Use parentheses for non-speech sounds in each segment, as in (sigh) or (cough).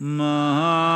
Maha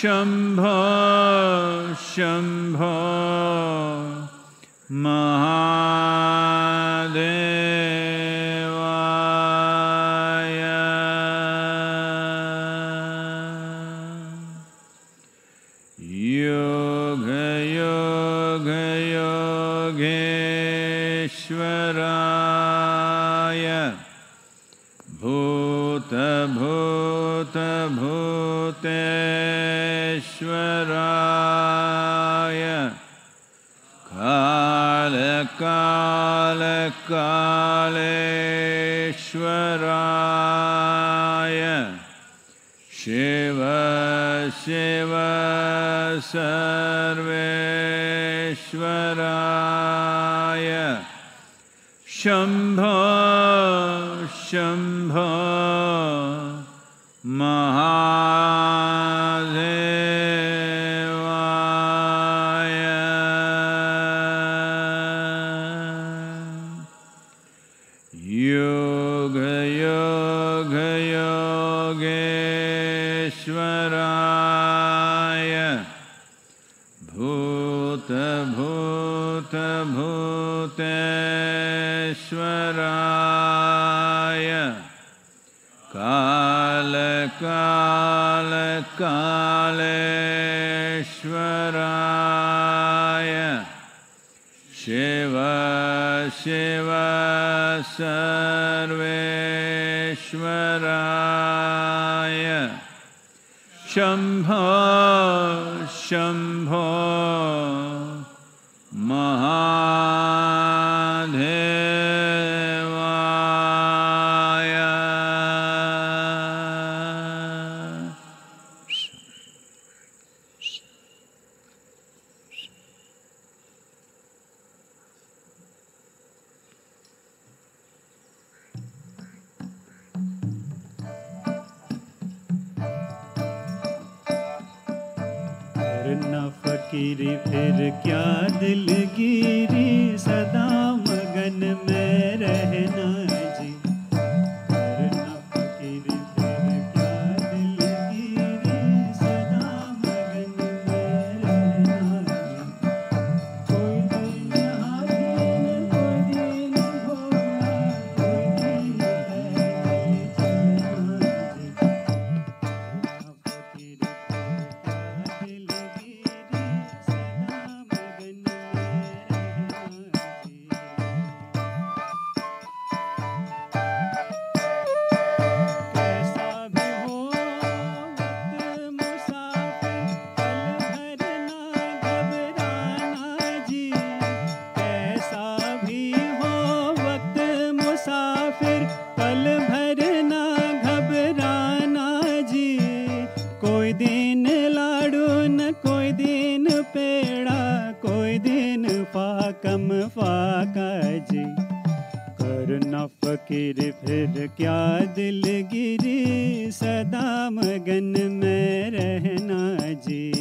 शम्भो शम्भो कालेश्वराय शिव शिव सर्वेश्वराय शम्भो शम्भो भूतेश्वराय काल काल कालेश्वराय शिव शिव सर्वेश्वराय। शम्भो शम्भो फिर फिर क्या दिल गिरी सदा? दिलगिरी सदा मगन में रहना जी।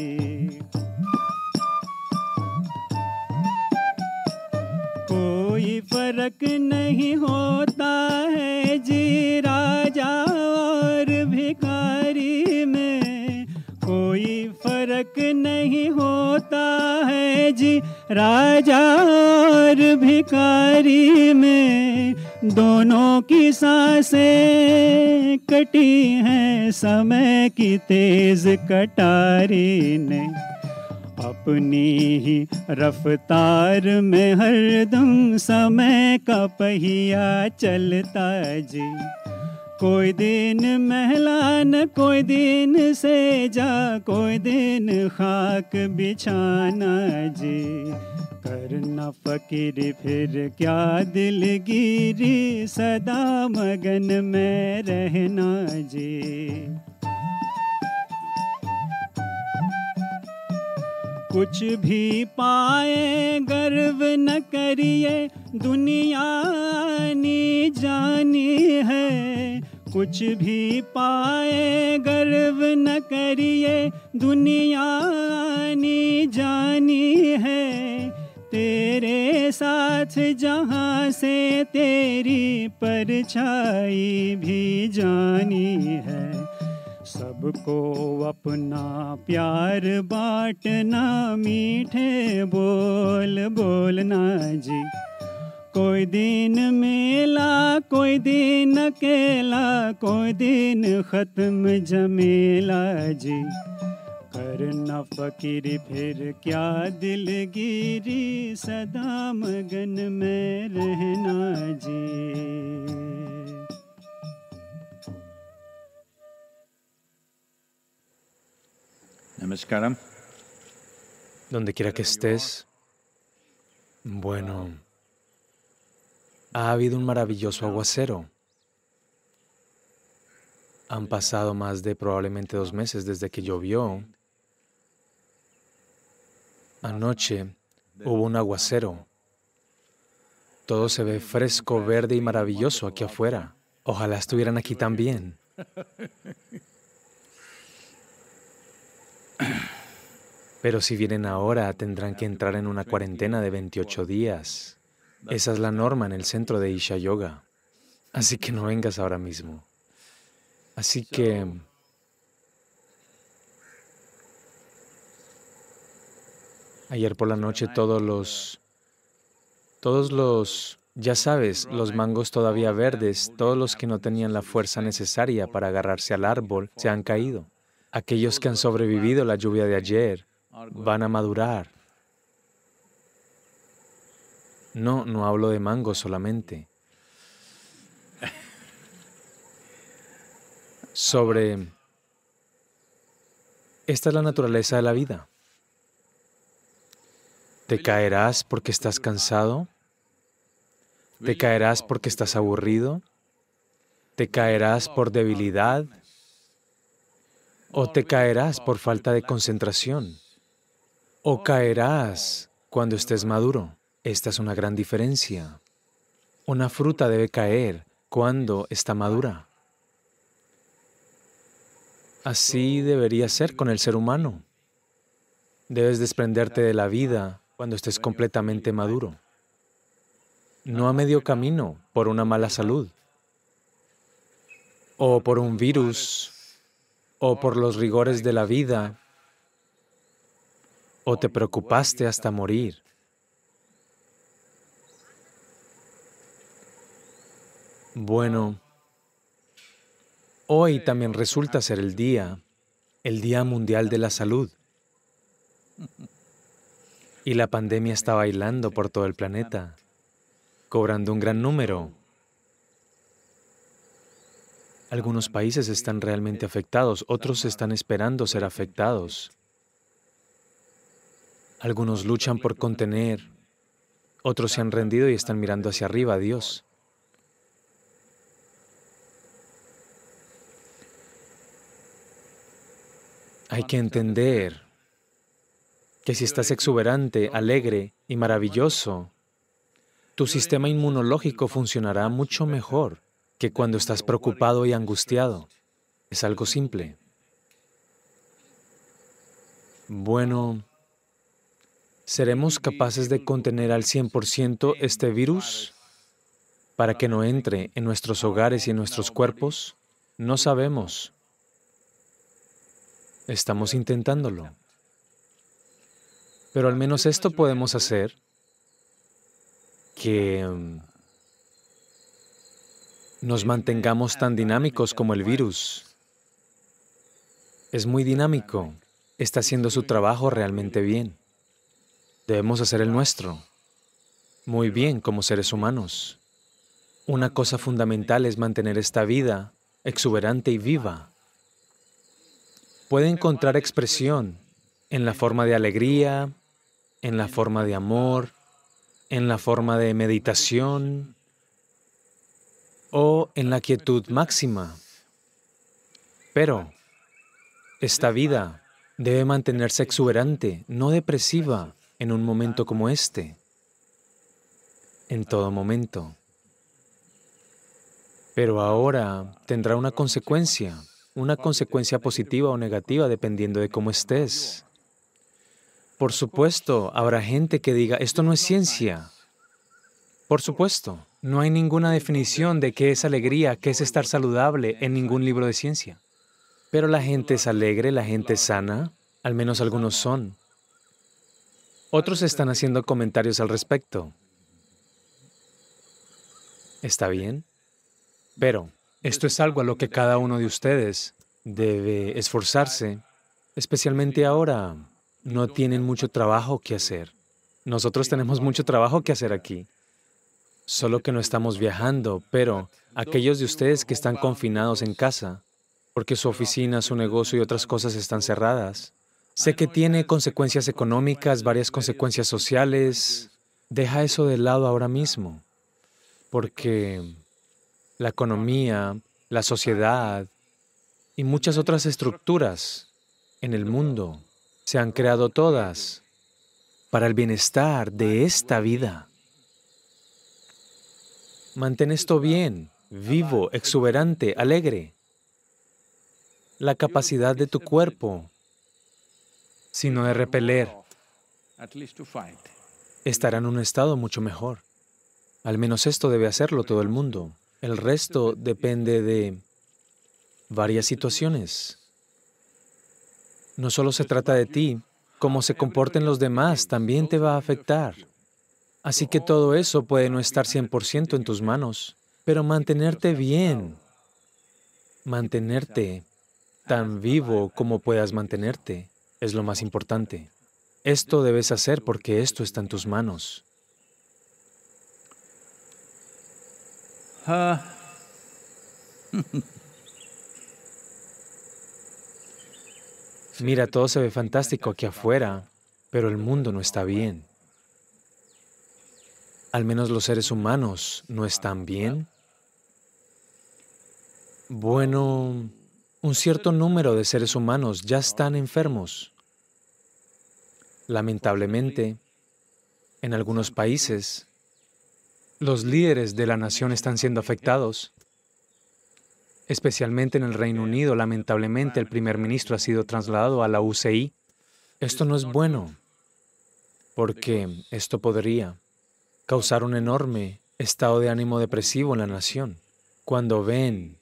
कोई फ़र्क नहीं होता है जी राजा और भिखारी में। कोई फ़र्क नहीं होता है जी राजा और भिखारी में। दोनों की साँसें कटी हैं, समय की तेज कटारी ने। अपनी ही रफ्तार में हरदम समय का पहिया चलता जी। कोई दिन महला न कोई दिन से जा कोई दिन खाक बिछाना जी। करना फकीर, फिर क्या दिलगिरी, सदा मगन में रहना जी। कुछ भी पाए, गर्व न करिए, दुनिया नी जानी है। कुछ भी पाए, गर्व न करिए, दुनिया नी जानी है। तेरे साथ जहाँ से तेरी परछाई भी जानी है। सबको अपना प्यार बांटना, मीठे बोल बोलना जी। कोई दिन मेला, कोई दिन अकेला, कोई दिन खत्म जमेला जी। करना फकीर, फिर क्या दिलगिरी, सदा मगन में रहना जी। Namaskaram. Donde quiera que estés, bueno, ha habido un maravilloso aguacero. Han pasado más de probablemente dos meses desde que llovió. Anoche hubo un aguacero. Todo se ve fresco, verde y maravilloso aquí afuera. Ojalá estuvieran aquí también. (clears throat) Pero si vienen ahora, tendrán que entrar en una cuarentena de 28 días. Esa es la norma en el centro de Isha Yoga. Así que no vengas ahora mismo. Así que... Ayer por la noche todos los... Todos los... Ya sabes, los mangos todavía verdes, todos los que no tenían la fuerza necesaria para agarrarse al árbol, se han caído. Aquellos que han sobrevivido la lluvia de ayer van a madurar. No, no hablo de mangos solamente. Sobre... Esta es la naturaleza de la vida. ¿Te caerás porque estás cansado? ¿Te caerás porque estás aburrido? ¿Te caerás por debilidad? ¿O te caerás por falta de concentración? ¿O caerás cuando estés maduro? Esta es una gran diferencia. Una fruta debe caer cuando está madura. Así debería ser con el ser humano. Debes desprenderte de la vida cuando estés completamente maduro. No a medio camino por una mala salud, o por un virus, o por los rigores de la vida, o te preocupaste hasta morir. Bueno, hoy también resulta ser el día, el Día Mundial de la Salud. Y la pandemia está bailando por todo el planeta, cobrando un gran número. Algunos países están realmente afectados, otros están esperando ser afectados. Algunos luchan por contener, otros se han rendido y están mirando hacia arriba a Dios. Hay que entender que si estás exuberante, alegre y maravilloso, tu sistema inmunológico funcionará mucho mejor que cuando estás preocupado y angustiado. Es algo simple. Bueno, ¿seremos capaces de contener al 100% este virus para que no entre en nuestros hogares y en nuestros cuerpos? No sabemos. Estamos intentándolo. Pero al menos esto podemos hacer, que mm, nos mantengamos tan dinámicos como el virus. Es muy dinámico, está haciendo su trabajo realmente bien. Debemos hacer el nuestro, muy bien como seres humanos. Una cosa fundamental es mantener esta vida exuberante y viva. Puede encontrar expresión en la forma de alegría, en la forma de amor, en la forma de meditación o en la quietud máxima. Pero esta vida debe mantenerse exuberante, no depresiva, en un momento como este, en todo momento. Pero ahora tendrá una consecuencia, una consecuencia positiva o negativa dependiendo de cómo estés. Por supuesto, habrá gente que diga, esto no es ciencia. Por supuesto, no hay ninguna definición de qué es alegría, qué es estar saludable en ningún libro de ciencia. Pero la gente es alegre, la gente es sana, al menos algunos son. Otros están haciendo comentarios al respecto. ¿Está bien? Pero esto es algo a lo que cada uno de ustedes debe esforzarse, especialmente ahora. No tienen mucho trabajo que hacer. Nosotros tenemos mucho trabajo que hacer aquí. Solo que no estamos viajando, pero aquellos de ustedes que están confinados en casa, porque su oficina, su negocio y otras cosas están cerradas, sé que tiene consecuencias económicas, varias consecuencias sociales. Deja eso de lado ahora mismo, porque la economía, la sociedad y muchas otras estructuras en el mundo se han creado todas para el bienestar de esta vida. Mantén esto bien, vivo, exuberante, alegre. La capacidad de tu cuerpo, sino de repeler, estará en un estado mucho mejor. Al menos esto debe hacerlo todo el mundo. El resto depende de varias situaciones. No solo se trata de ti, cómo se comporten los demás también te va a afectar. Así que todo eso puede no estar 100% en tus manos, pero mantenerte bien, mantenerte tan vivo como puedas mantenerte, es lo más importante. Esto debes hacer porque esto está en tus manos. Mira, todo se ve fantástico aquí afuera, pero el mundo no está bien. Al menos los seres humanos no están bien. Bueno, un cierto número de seres humanos ya están enfermos. Lamentablemente, en algunos países, los líderes de la nación están siendo afectados. Especialmente en el Reino Unido, lamentablemente, el primer ministro ha sido trasladado a la UCI. Esto no es bueno, porque esto podría causar un enorme estado de ánimo depresivo en la nación. Cuando ven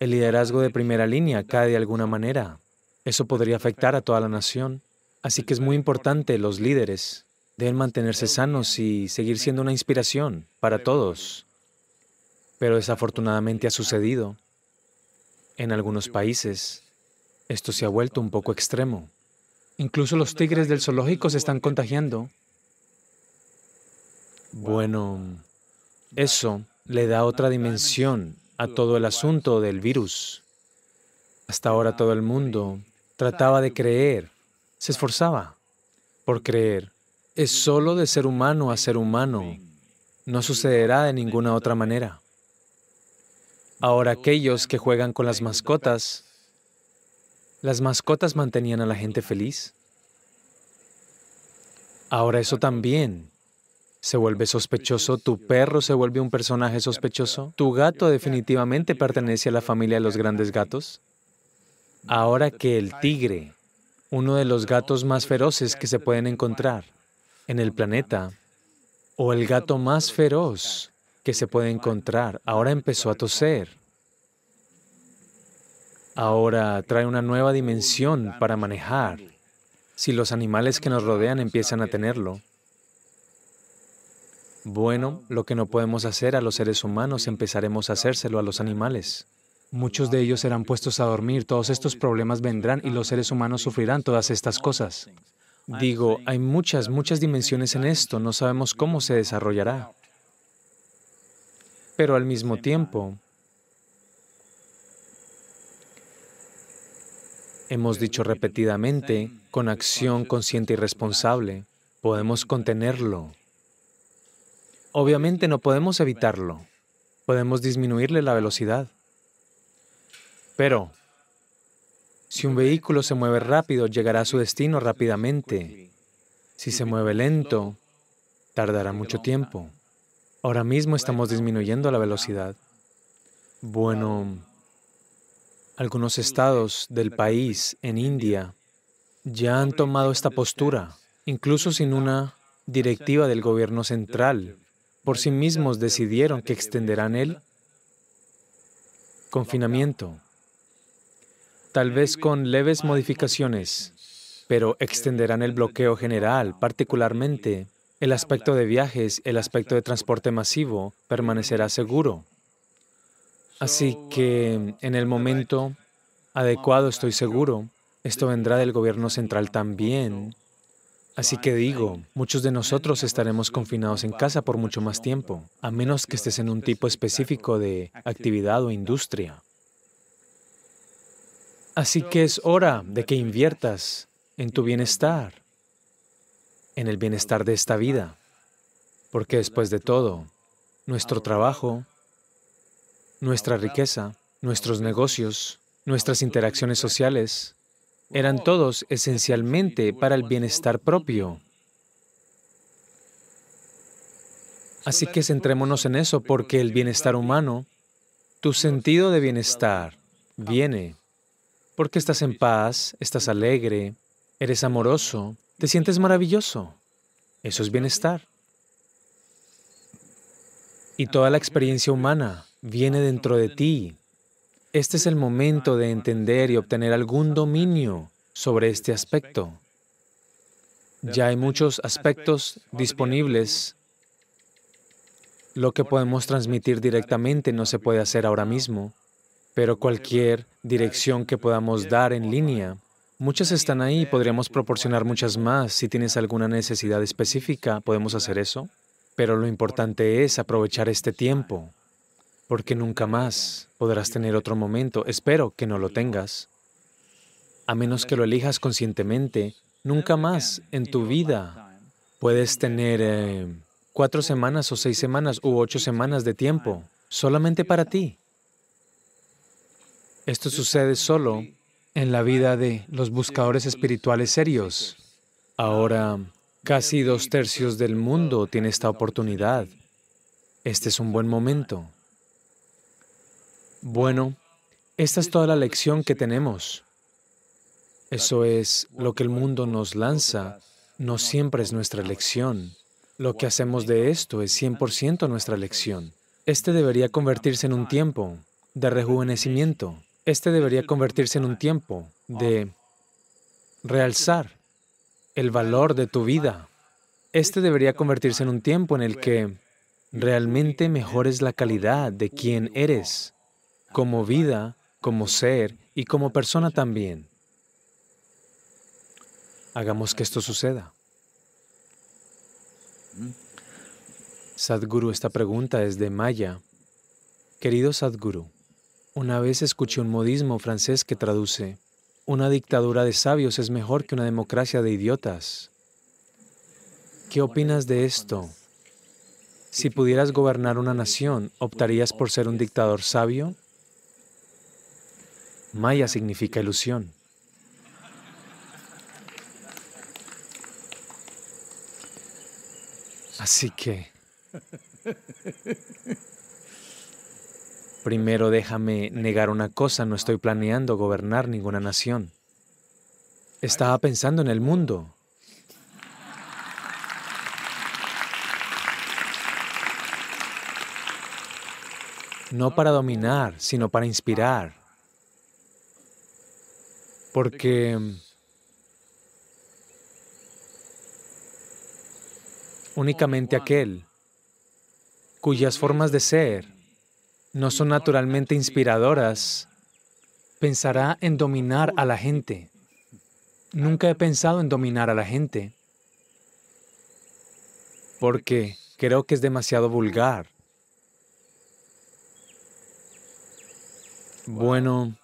el liderazgo de primera línea cae de alguna manera, eso podría afectar a toda la nación. Así que es muy importante los líderes Deben mantenerse sanos y seguir siendo una inspiración para todos. Pero desafortunadamente ha sucedido. En algunos países, esto se ha vuelto un poco extremo. Incluso los tigres del zoológico se están contagiando. Bueno, eso le da otra dimensión a todo el asunto del virus. Hasta ahora todo el mundo trataba de creer, se esforzaba por creer es solo de ser humano a ser humano. No sucederá de ninguna otra manera. Ahora aquellos que juegan con las mascotas, las mascotas mantenían a la gente feliz. Ahora eso también se vuelve sospechoso, tu perro se vuelve un personaje sospechoso, tu gato definitivamente pertenece a la familia de los grandes gatos. Ahora que el tigre, uno de los gatos más feroces que se pueden encontrar, en el planeta, o el gato más feroz que se puede encontrar, ahora empezó a toser. Ahora trae una nueva dimensión para manejar si los animales que nos rodean empiezan a tenerlo. Bueno, lo que no podemos hacer a los seres humanos empezaremos a hacérselo a los animales. Muchos de ellos serán puestos a dormir, todos estos problemas vendrán y los seres humanos sufrirán todas estas cosas. Digo, hay muchas, muchas dimensiones en esto, no sabemos cómo se desarrollará. Pero al mismo tiempo, hemos dicho repetidamente, con acción consciente y responsable, podemos contenerlo. Obviamente no podemos evitarlo. Podemos disminuirle la velocidad. Pero si un vehículo se mueve rápido, llegará a su destino rápidamente. Si se mueve lento, tardará mucho tiempo. Ahora mismo estamos disminuyendo la velocidad. Bueno, algunos estados del país en India ya han tomado esta postura, incluso sin una directiva del gobierno central. Por sí mismos decidieron que extenderán el confinamiento, tal vez con leves modificaciones, pero extenderán el bloqueo general, particularmente el aspecto de viajes, el aspecto de transporte masivo permanecerá seguro. Así que en el momento adecuado estoy seguro, esto vendrá del gobierno central también. Así que digo, muchos de nosotros estaremos confinados en casa por mucho más tiempo, a menos que estés en un tipo específico de actividad o industria. Así que es hora de que inviertas en tu bienestar, en el bienestar de esta vida, porque después de todo, nuestro trabajo nuestra riqueza, nuestros negocios, nuestras interacciones sociales, eran todos esencialmente para el bienestar propio. Así que centrémonos en eso porque el bienestar humano, tu sentido de bienestar, viene porque estás en paz, estás alegre, eres amoroso, te sientes maravilloso. Eso es bienestar. Y toda la experiencia humana viene dentro de ti. Este es el momento de entender y obtener algún dominio sobre este aspecto. Ya hay muchos aspectos disponibles. Lo que podemos transmitir directamente no se puede hacer ahora mismo, pero cualquier dirección que podamos dar en línea, muchas están ahí, podríamos proporcionar muchas más. Si tienes alguna necesidad específica, podemos hacer eso. Pero lo importante es aprovechar este tiempo porque nunca más podrás tener otro momento. Espero que no lo tengas. A menos que lo elijas conscientemente, nunca más en tu vida puedes tener eh, cuatro semanas o seis semanas u ocho semanas de tiempo solamente para ti. Esto sucede solo en la vida de los buscadores espirituales serios. Ahora, casi dos tercios del mundo tiene esta oportunidad. Este es un buen momento. Bueno, esta es toda la lección que tenemos. Eso es lo que el mundo nos lanza, no siempre es nuestra lección. Lo que hacemos de esto es 100% nuestra lección. Este debería convertirse en un tiempo de rejuvenecimiento. Este debería convertirse en un tiempo de realzar el valor de tu vida. Este debería convertirse en un tiempo en el que realmente mejores la calidad de quien eres como vida, como ser y como persona también. Hagamos que esto suceda. Sadhguru, esta pregunta es de Maya. Querido Sadhguru, una vez escuché un modismo francés que traduce, una dictadura de sabios es mejor que una democracia de idiotas. ¿Qué opinas de esto? Si pudieras gobernar una nación, ¿optarías por ser un dictador sabio Maya significa ilusión. Así que, primero déjame negar una cosa, no estoy planeando gobernar ninguna nación. Estaba pensando en el mundo. No para dominar, sino para inspirar porque únicamente aquel cuyas formas de ser no son naturalmente inspiradoras, pensará en dominar a la gente. Nunca he pensado en dominar a la gente porque creo que es demasiado vulgar. Bueno,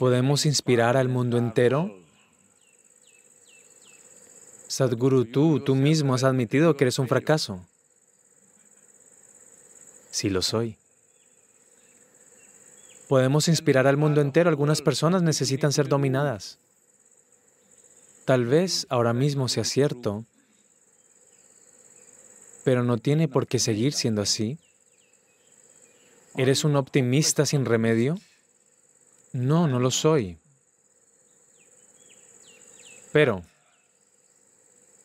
¿Podemos inspirar al mundo entero? Sadhguru, tú, tú mismo has admitido que eres un fracaso. Sí lo soy. Podemos inspirar al mundo entero. Algunas personas necesitan ser dominadas. Tal vez ahora mismo sea cierto, pero no tiene por qué seguir siendo así. ¿Eres un optimista sin remedio? No, no lo soy. Pero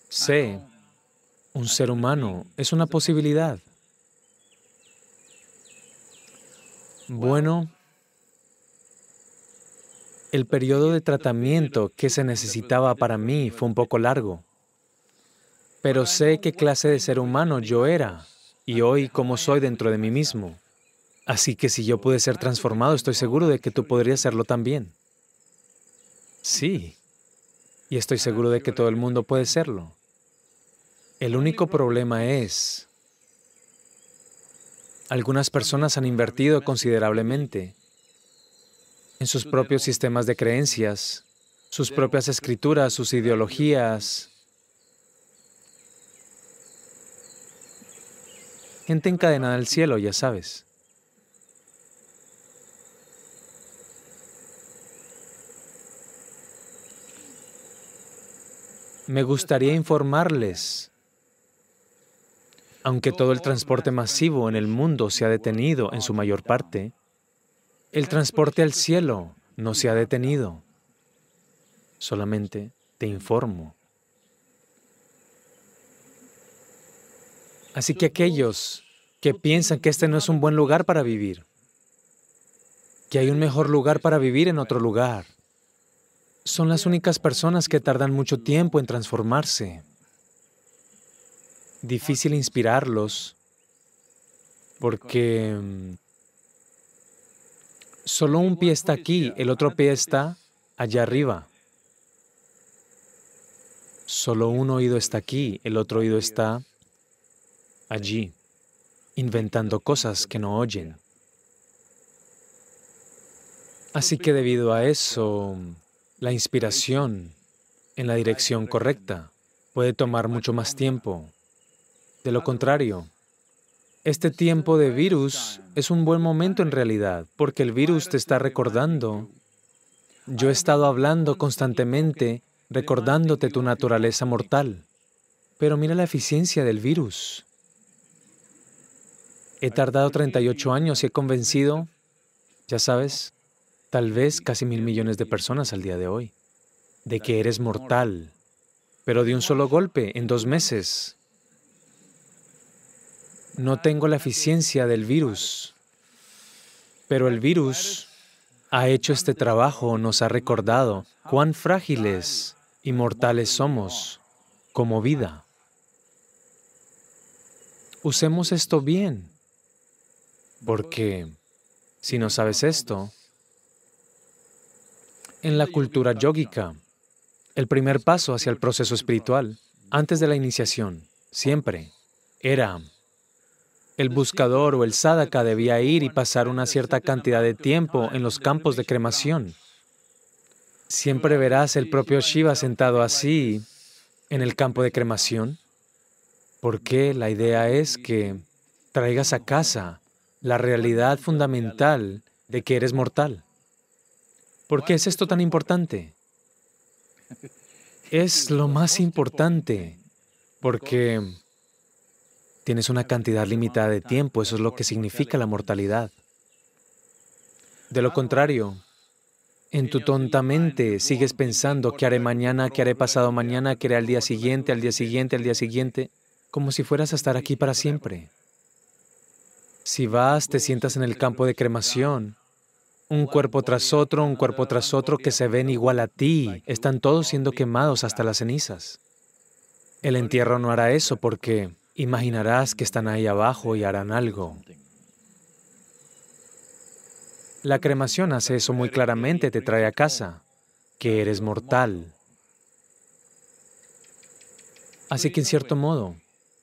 sé, un ser humano es una posibilidad. Bueno, el periodo de tratamiento que se necesitaba para mí fue un poco largo, pero sé qué clase de ser humano yo era y hoy cómo soy dentro de mí mismo. Así que si yo pude ser transformado, estoy seguro de que tú podrías serlo también. Sí, y estoy seguro de que todo el mundo puede serlo. El único problema es, algunas personas han invertido considerablemente en sus propios sistemas de creencias, sus propias escrituras, sus ideologías. Gente encadenada al cielo, ya sabes. Me gustaría informarles, aunque todo el transporte masivo en el mundo se ha detenido en su mayor parte, el transporte al cielo no se ha detenido. Solamente te informo. Así que aquellos que piensan que este no es un buen lugar para vivir, que hay un mejor lugar para vivir en otro lugar, son las únicas personas que tardan mucho tiempo en transformarse. Difícil inspirarlos porque mm, solo un pie está aquí, el otro pie está allá arriba. Solo un oído está aquí, el otro oído está allí, inventando cosas que no oyen. Así que debido a eso, la inspiración en la dirección correcta puede tomar mucho más tiempo. De lo contrario, este tiempo de virus es un buen momento en realidad, porque el virus te está recordando. Yo he estado hablando constantemente, recordándote tu naturaleza mortal, pero mira la eficiencia del virus. He tardado 38 años y he convencido, ya sabes, tal vez casi mil millones de personas al día de hoy, de que eres mortal, pero de un solo golpe, en dos meses. No tengo la eficiencia del virus, pero el virus ha hecho este trabajo, nos ha recordado cuán frágiles y mortales somos como vida. Usemos esto bien, porque si no sabes esto, en la cultura yógica, el primer paso hacia el proceso espiritual, antes de la iniciación, siempre era el buscador o el sadhaka debía ir y pasar una cierta cantidad de tiempo en los campos de cremación. Siempre verás el propio Shiva sentado así en el campo de cremación, porque la idea es que traigas a casa la realidad fundamental de que eres mortal. ¿Por qué es esto tan importante? Es lo más importante porque tienes una cantidad limitada de tiempo, eso es lo que significa la mortalidad. De lo contrario, en tu tonta mente sigues pensando qué haré mañana, qué haré pasado mañana, qué haré al día siguiente, al día siguiente, al día siguiente, como si fueras a estar aquí para siempre. Si vas, te sientas en el campo de cremación, un cuerpo tras otro, un cuerpo tras otro que se ven igual a ti. Están todos siendo quemados hasta las cenizas. El entierro no hará eso porque imaginarás que están ahí abajo y harán algo. La cremación hace eso muy claramente, te trae a casa, que eres mortal. Así que en cierto modo,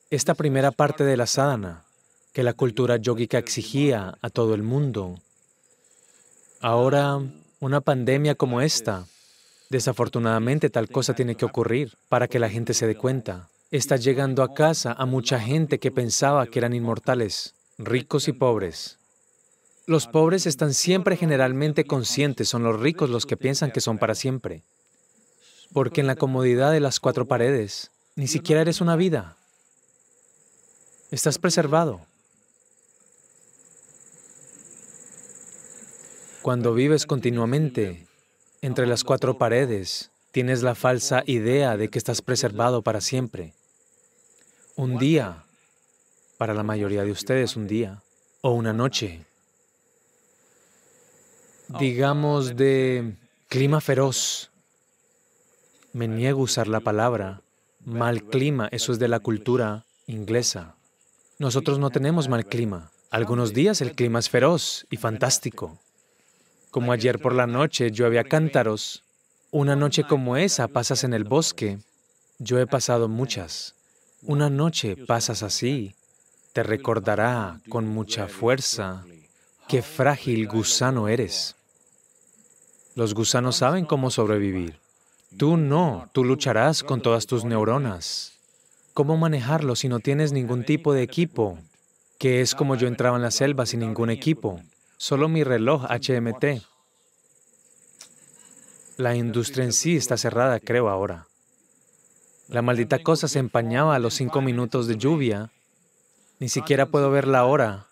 esta primera parte de la sadhana, que la cultura yógica exigía a todo el mundo, Ahora Una pandemia como esta, desafortunadamente tal cosa tiene que ocurrir para que la gente se dé cuenta. Está llegando a casa a mucha gente que pensaba que eran inmortales, ricos y pobres. Los pobres están siempre generalmente conscientes, son los ricos los que piensan que son para siempre. Porque en la comodidad de las cuatro paredes, ni siquiera eres una vida. Estás preservado. Cuando vives continuamente entre las cuatro paredes, tienes la falsa idea de que estás preservado para siempre. Un día, para la mayoría de ustedes, un día o una noche, digamos de clima feroz. Me niego a usar la palabra mal clima, eso es de la cultura inglesa. Nosotros no tenemos mal clima. Algunos días el clima es feroz y fantástico. Como ayer por la noche yo había cántaros. Una noche como esa pasas en el bosque. Yo he pasado muchas. Una noche pasas así. Te recordará con mucha fuerza qué frágil gusano eres. Los gusanos saben cómo sobrevivir. Tú no, tú lucharás con todas tus neuronas. ¿Cómo manejarlo si no tienes ningún tipo de equipo? Que es como yo entraba en la selva sin ningún equipo solo mi reloj HMT. La industria en sí está cerrada, creo, ahora. La maldita cosa se empañaba a los cinco minutos de lluvia. Ni siquiera puedo ver la hora.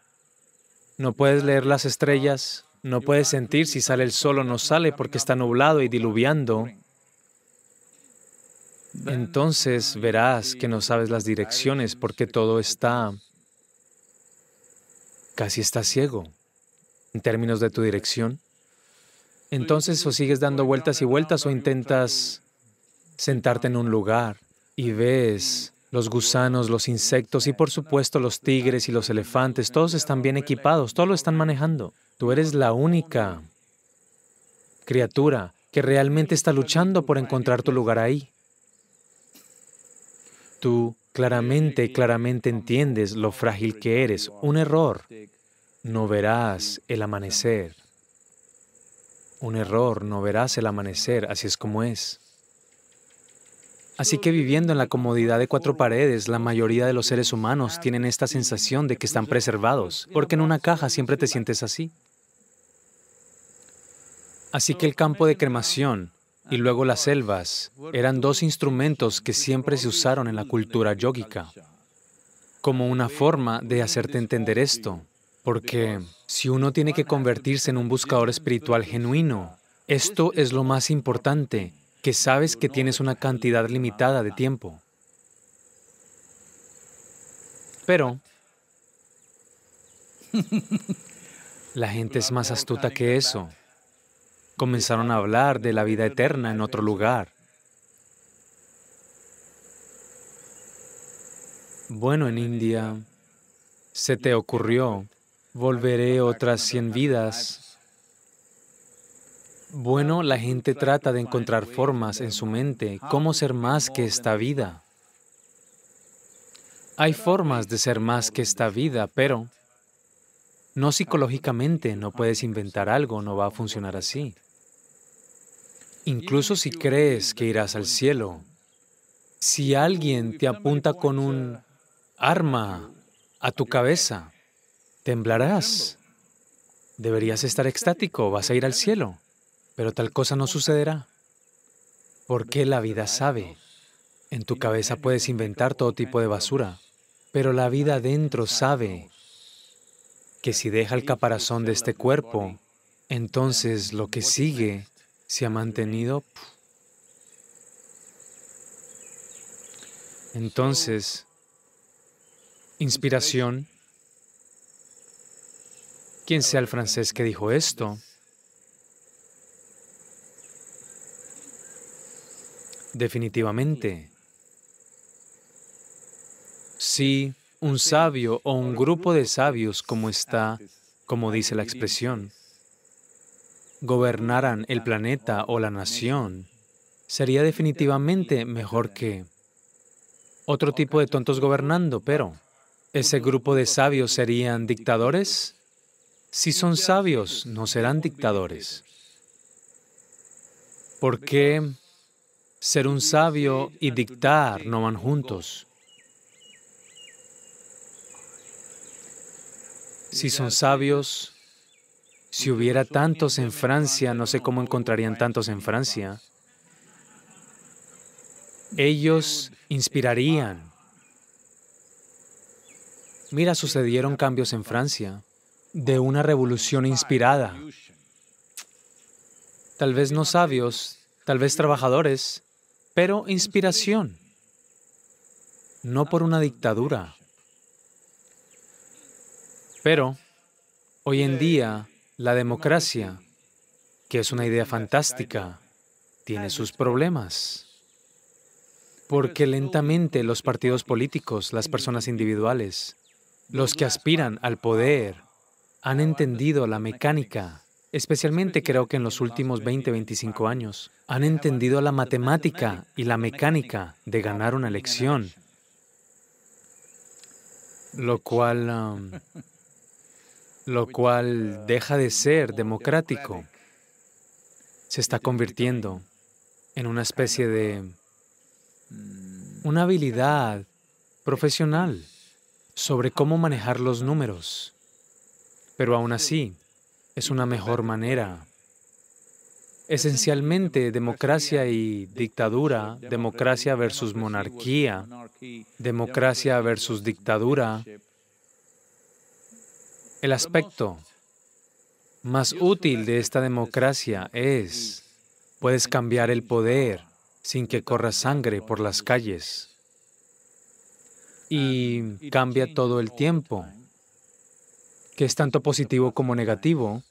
No puedes leer las estrellas, no puedes sentir si sale el sol o no sale porque está nublado y diluviando. Entonces verás que no sabes las direcciones porque todo está... casi está ciego en términos de tu dirección. Entonces o sigues dando vueltas y vueltas o intentas sentarte en un lugar y ves los gusanos, los insectos y por supuesto los tigres y los elefantes, todos están bien equipados, todos lo están manejando. Tú eres la única criatura que realmente está luchando por encontrar tu lugar ahí. Tú claramente, claramente entiendes lo frágil que eres. Un error no verás el amanecer. Un error, no verás el amanecer, así es como es. Así que viviendo en la comodidad de cuatro paredes, la mayoría de los seres humanos tienen esta sensación de que están preservados, porque en una caja siempre te sientes así. Así que el campo de cremación y luego las selvas eran dos instrumentos que siempre se usaron en la cultura yógica, como una forma de hacerte entender esto. Porque si uno tiene que convertirse en un buscador espiritual genuino, esto es lo más importante, que sabes que tienes una cantidad limitada de tiempo. Pero la gente es más astuta que eso. Comenzaron a hablar de la vida eterna en otro lugar. Bueno, en India se te ocurrió volveré otras cien vidas. Bueno, la gente trata de encontrar formas en su mente, cómo ser más que esta vida. Hay formas de ser más que esta vida, pero no psicológicamente, no puedes inventar algo, no va a funcionar así. Incluso si crees que irás al cielo, si alguien te apunta con un arma a tu cabeza, Temblarás. Deberías estar extático, vas a ir al cielo, pero tal cosa no sucederá. Porque la vida sabe. En tu cabeza puedes inventar todo tipo de basura, pero la vida dentro sabe que si deja el caparazón de este cuerpo, entonces lo que sigue se ha mantenido. Entonces, inspiración ¿Quién sea el francés que dijo esto? Definitivamente. Si un sabio o un grupo de sabios como está, como dice la expresión, gobernaran el planeta o la nación, sería definitivamente mejor que otro tipo de tontos gobernando, pero ¿ese grupo de sabios serían dictadores? Si son sabios, no serán dictadores. ¿Por qué ser un sabio y dictar no van juntos? Si son sabios, si hubiera tantos en Francia, no sé cómo encontrarían tantos en Francia, ellos inspirarían. Mira, sucedieron cambios en Francia de una revolución inspirada. Tal vez no sabios, tal vez trabajadores, pero inspiración, no por una dictadura. Pero hoy en día la democracia, que es una idea fantástica, tiene sus problemas. Porque lentamente los partidos políticos, las personas individuales, los que aspiran al poder, han entendido la mecánica, especialmente creo que en los últimos 20, 25 años, han entendido la matemática y la mecánica de ganar una elección, lo cual, um, lo cual deja de ser democrático, se está convirtiendo en una especie de una habilidad profesional sobre cómo manejar los números. Pero aún así, es una mejor manera. Esencialmente, democracia y dictadura, democracia versus monarquía, democracia versus dictadura, el aspecto más útil de esta democracia es, puedes cambiar el poder sin que corra sangre por las calles. Y cambia todo el tiempo que es tanto positivo como negativo,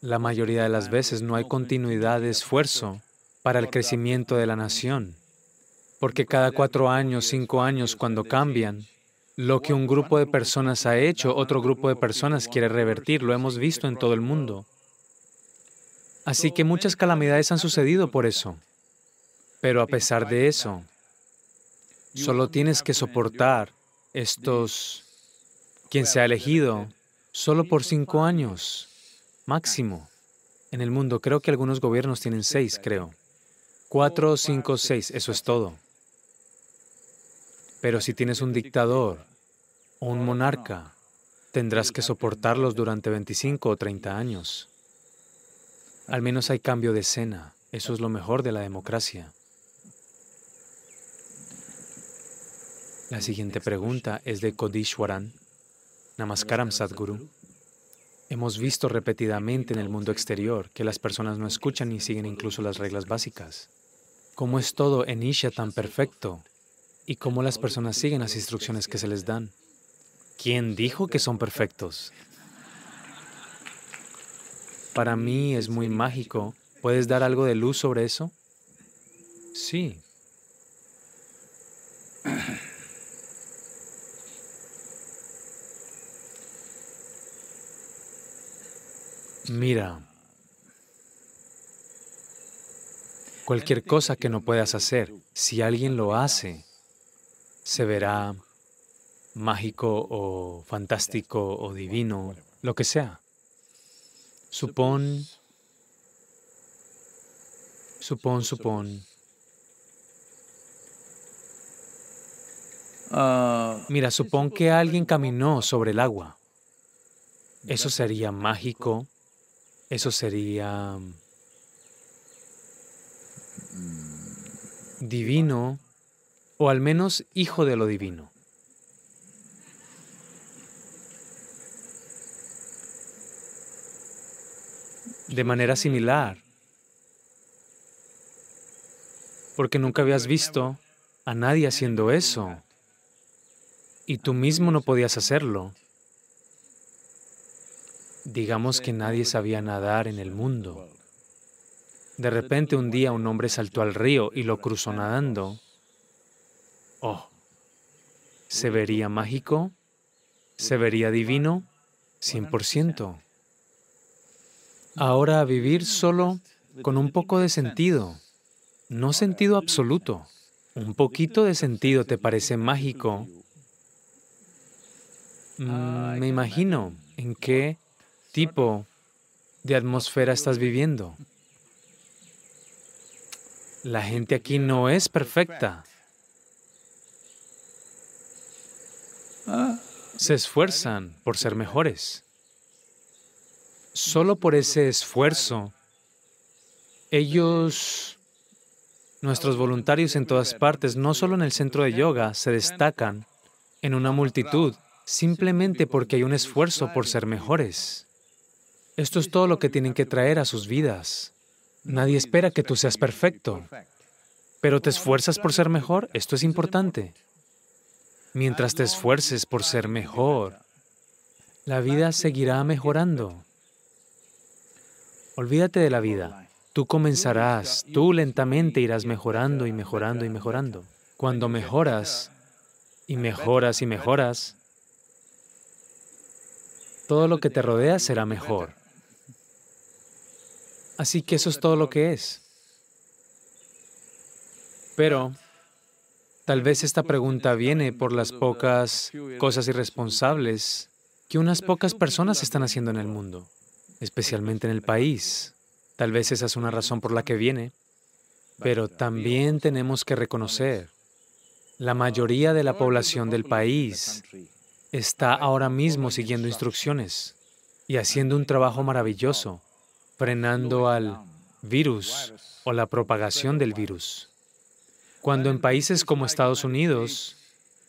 la mayoría de las veces no hay continuidad de esfuerzo para el crecimiento de la nación, porque cada cuatro años, cinco años, cuando cambian, lo que un grupo de personas ha hecho, otro grupo de personas quiere revertir, lo hemos visto en todo el mundo. Así que muchas calamidades han sucedido por eso. Pero a pesar de eso, solo tienes que soportar estos, quien se ha elegido, solo por cinco años, máximo. En el mundo creo que algunos gobiernos tienen seis, creo. Cuatro, cinco, seis, eso es todo. Pero si tienes un dictador o un monarca, tendrás que soportarlos durante 25 o 30 años. Al menos hay cambio de escena. Eso es lo mejor de la democracia. La siguiente pregunta es de Kodishwaran. Namaskaram Sadhguru. Hemos visto repetidamente en el mundo exterior que las personas no escuchan ni siguen incluso las reglas básicas. ¿Cómo es todo en Isha tan perfecto? ¿Y cómo las personas siguen las instrucciones que se les dan? ¿Quién dijo que son perfectos? Para mí es muy mágico. ¿Puedes dar algo de luz sobre eso? Sí. Mira, cualquier cosa que no puedas hacer, si alguien lo hace, se verá mágico o fantástico o divino, lo que sea. Supón, supón, supón. Mira, supón que alguien caminó sobre el agua. Eso sería mágico eso sería divino o al menos hijo de lo divino. De manera similar, porque nunca habías visto a nadie haciendo eso y tú mismo no podías hacerlo. Digamos que nadie sabía nadar en el mundo. De repente un día un hombre saltó al río y lo cruzó nadando. Oh, ¿se vería mágico? ¿Se vería divino? 100%. Ahora a vivir solo con un poco de sentido, no sentido absoluto. Un poquito de sentido te parece mágico. Mm, me imagino en qué tipo de atmósfera estás viviendo. La gente aquí no es perfecta. Se esfuerzan por ser mejores. Solo por ese esfuerzo, ellos, nuestros voluntarios en todas partes, no solo en el centro de yoga, se destacan en una multitud simplemente porque hay un esfuerzo por ser mejores. Esto es todo lo que tienen que traer a sus vidas. Nadie espera que tú seas perfecto, pero te esfuerzas por ser mejor, esto es importante. Mientras te esfuerces por ser mejor, la vida seguirá mejorando. Olvídate de la vida. Tú comenzarás, tú lentamente irás mejorando y mejorando y mejorando. Cuando mejoras y mejoras y mejoras, todo lo que te rodea será mejor. Así que eso es todo lo que es. Pero tal vez esta pregunta viene por las pocas cosas irresponsables que unas pocas personas están haciendo en el mundo, especialmente en el país. Tal vez esa es una razón por la que viene, pero también tenemos que reconocer, la mayoría de la población del país está ahora mismo siguiendo instrucciones y haciendo un trabajo maravilloso, frenando al virus o la propagación del virus. Cuando en países como Estados Unidos,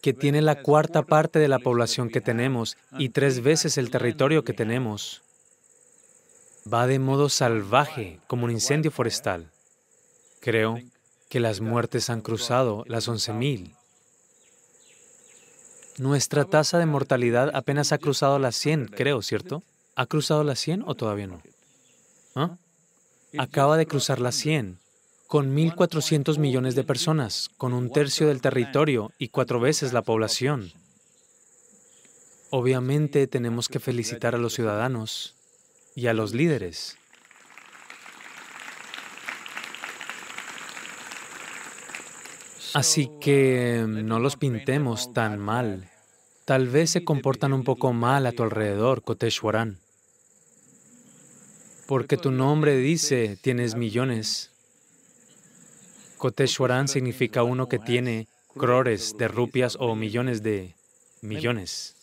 que tiene la cuarta parte de la población que tenemos y tres veces el territorio que tenemos, va de modo salvaje como un incendio forestal. Creo que las muertes han cruzado las 11.000 nuestra tasa de mortalidad apenas ha cruzado las 100, creo, ¿cierto? ¿Ha cruzado las 100 o todavía no? ¿Ah? Acaba de cruzar las 100, con 1.400 millones de personas, con un tercio del territorio y cuatro veces la población. Obviamente tenemos que felicitar a los ciudadanos y a los líderes. Así que no los pintemos tan mal. Tal vez se comportan un poco mal a tu alrededor, Koteshwaran. Porque tu nombre dice tienes millones. Koteshwaran significa uno que tiene crores de rupias o millones de millones.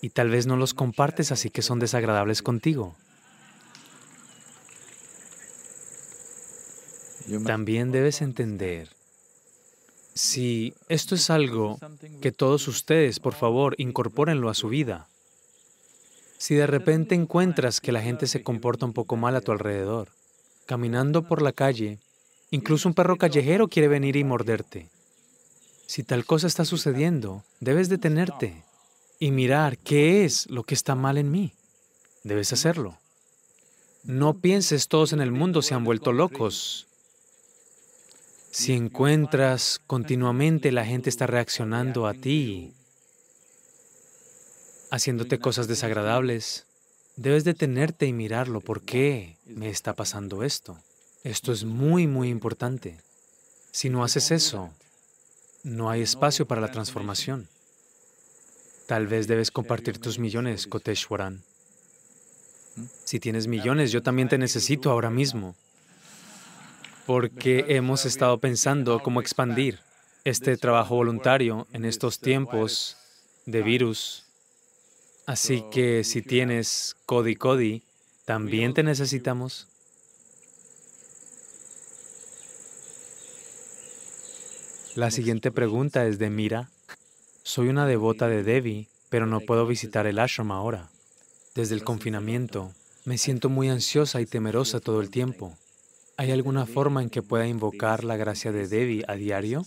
Y tal vez no los compartes, así que son desagradables contigo. También debes entender si esto es algo que todos ustedes, por favor, incorpórenlo a su vida. Si de repente encuentras que la gente se comporta un poco mal a tu alrededor, caminando por la calle, incluso un perro callejero quiere venir y morderte. Si tal cosa está sucediendo, debes detenerte y mirar qué es lo que está mal en mí. Debes hacerlo. No pienses todos en el mundo se han vuelto locos. Si encuentras continuamente la gente está reaccionando a ti, haciéndote cosas desagradables, debes detenerte y mirarlo. ¿Por qué me está pasando esto? Esto es muy, muy importante. Si no haces eso, no hay espacio para la transformación. Tal vez debes compartir tus millones, Koteshwaran. Si tienes millones, yo también te necesito ahora mismo porque hemos estado pensando cómo expandir este trabajo voluntario en estos tiempos de virus. Así que si tienes Cody Cody, también te necesitamos. La siguiente pregunta es de Mira. Soy una devota de Devi, pero no puedo visitar el ashram ahora. Desde el confinamiento, me siento muy ansiosa y temerosa todo el tiempo. ¿Hay alguna forma en que pueda invocar la gracia de Devi a diario?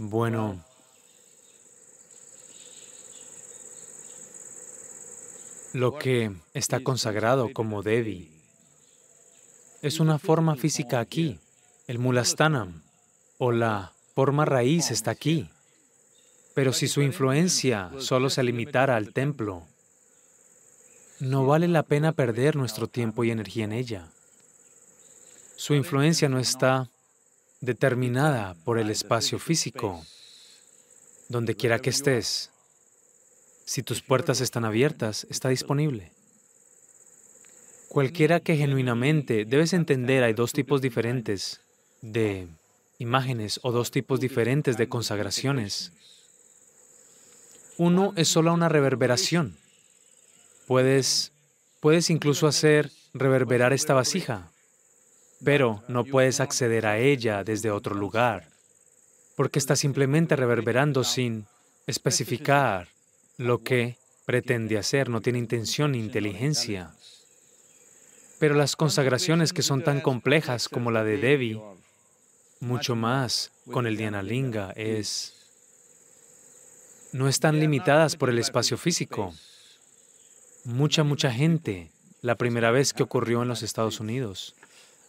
Bueno, lo que está consagrado como Devi es una forma física aquí, el Mulastanam, o la forma raíz está aquí. Pero si su influencia solo se limitara al templo, no vale la pena perder nuestro tiempo y energía en ella. Su influencia no está determinada por el espacio físico. Donde quiera que estés, si tus puertas están abiertas, está disponible. Cualquiera que genuinamente, debes entender, hay dos tipos diferentes de imágenes o dos tipos diferentes de consagraciones. Uno es solo una reverberación. Puedes, puedes incluso hacer reverberar esta vasija, pero no puedes acceder a ella desde otro lugar, porque está simplemente reverberando sin especificar lo que pretende hacer, no tiene intención ni inteligencia. Pero las consagraciones que son tan complejas como la de Devi, mucho más con el Linga, es no están limitadas por el espacio físico. Mucha, mucha gente, la primera vez que ocurrió en los Estados Unidos.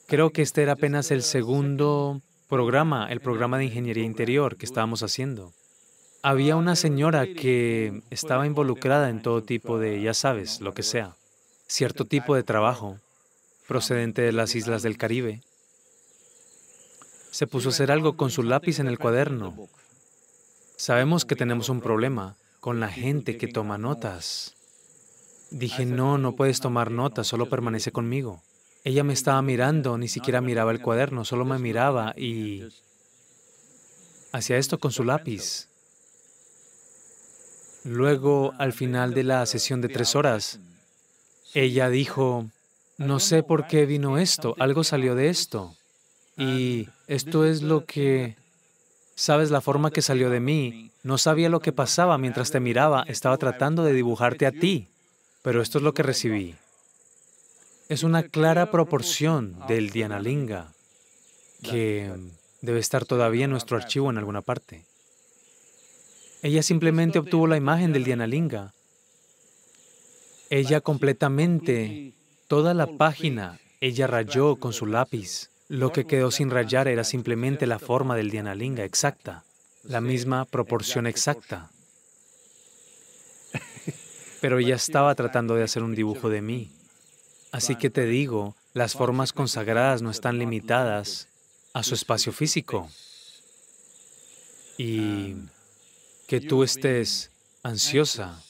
Creo que este era apenas el segundo programa, el programa de ingeniería interior que estábamos haciendo. Había una señora que estaba involucrada en todo tipo de, ya sabes, lo que sea, cierto tipo de trabajo procedente de las islas del Caribe. Se puso a hacer algo con su lápiz en el cuaderno. Sabemos que tenemos un problema con la gente que toma notas. Dije, no, no puedes tomar notas, solo permanece conmigo. Ella me estaba mirando, ni siquiera miraba el cuaderno, solo me miraba y hacía esto con su lápiz. Luego, al final de la sesión de tres horas, ella dijo, no sé por qué vino esto, algo salió de esto. Y esto es lo que, sabes, la forma que salió de mí. No sabía lo que pasaba mientras te miraba, estaba tratando de dibujarte a ti, pero esto es lo que recibí. Es una clara proporción del Linga que debe estar todavía en nuestro archivo en alguna parte. Ella simplemente obtuvo la imagen del Linga. Ella completamente Toda la página ella rayó con su lápiz. Lo que quedó sin rayar era simplemente la forma del Dianalinga exacta, la misma proporción exacta. Pero ella estaba tratando de hacer un dibujo de mí. Así que te digo, las formas consagradas no están limitadas a su espacio físico. Y que tú estés ansiosa.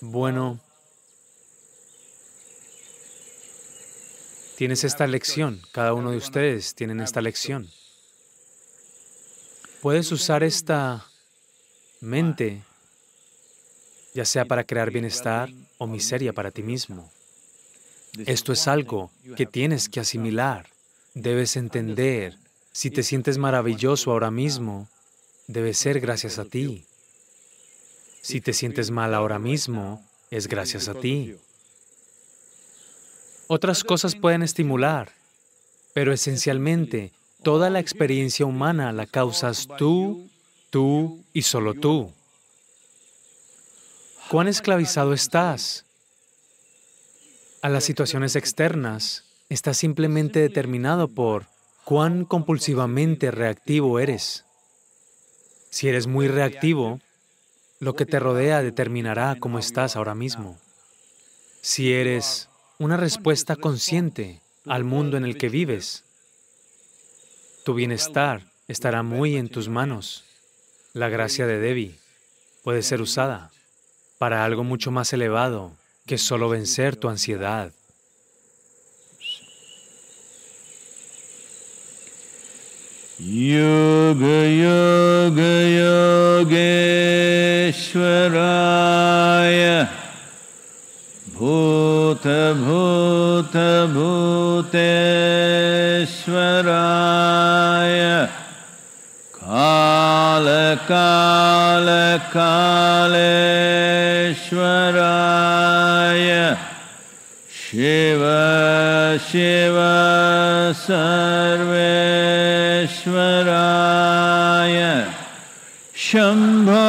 Bueno, Tienes esta lección, cada uno de ustedes tienen esta lección. Puedes usar esta mente, ya sea para crear bienestar o miseria para ti mismo. Esto es algo que tienes que asimilar, debes entender. Si te sientes maravilloso ahora mismo, debe ser gracias a ti. Si te sientes mal ahora mismo, es gracias a ti. Otras cosas pueden estimular, pero esencialmente toda la experiencia humana la causas tú, tú y solo tú. ¿Cuán esclavizado estás? A las situaciones externas, estás simplemente determinado por cuán compulsivamente reactivo eres. Si eres muy reactivo, lo que te rodea determinará cómo estás ahora mismo. Si eres una respuesta consciente al mundo en el que vives. Tu bienestar estará muy en tus manos. La gracia de Devi puede ser usada para algo mucho más elevado que solo vencer tu ansiedad. Yoga Yoga Yogeshwaraya. Bhuta Bhuta Bhuteshwaraya. Kala Kala Kala कालकालकालेश्वराय शिव शिव सर्वेश्वराय शम्भो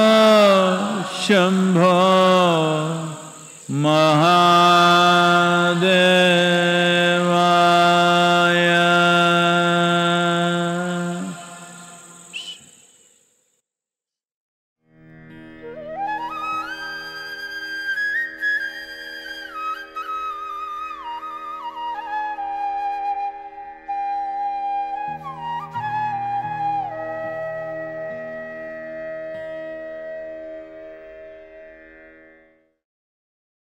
शम्भो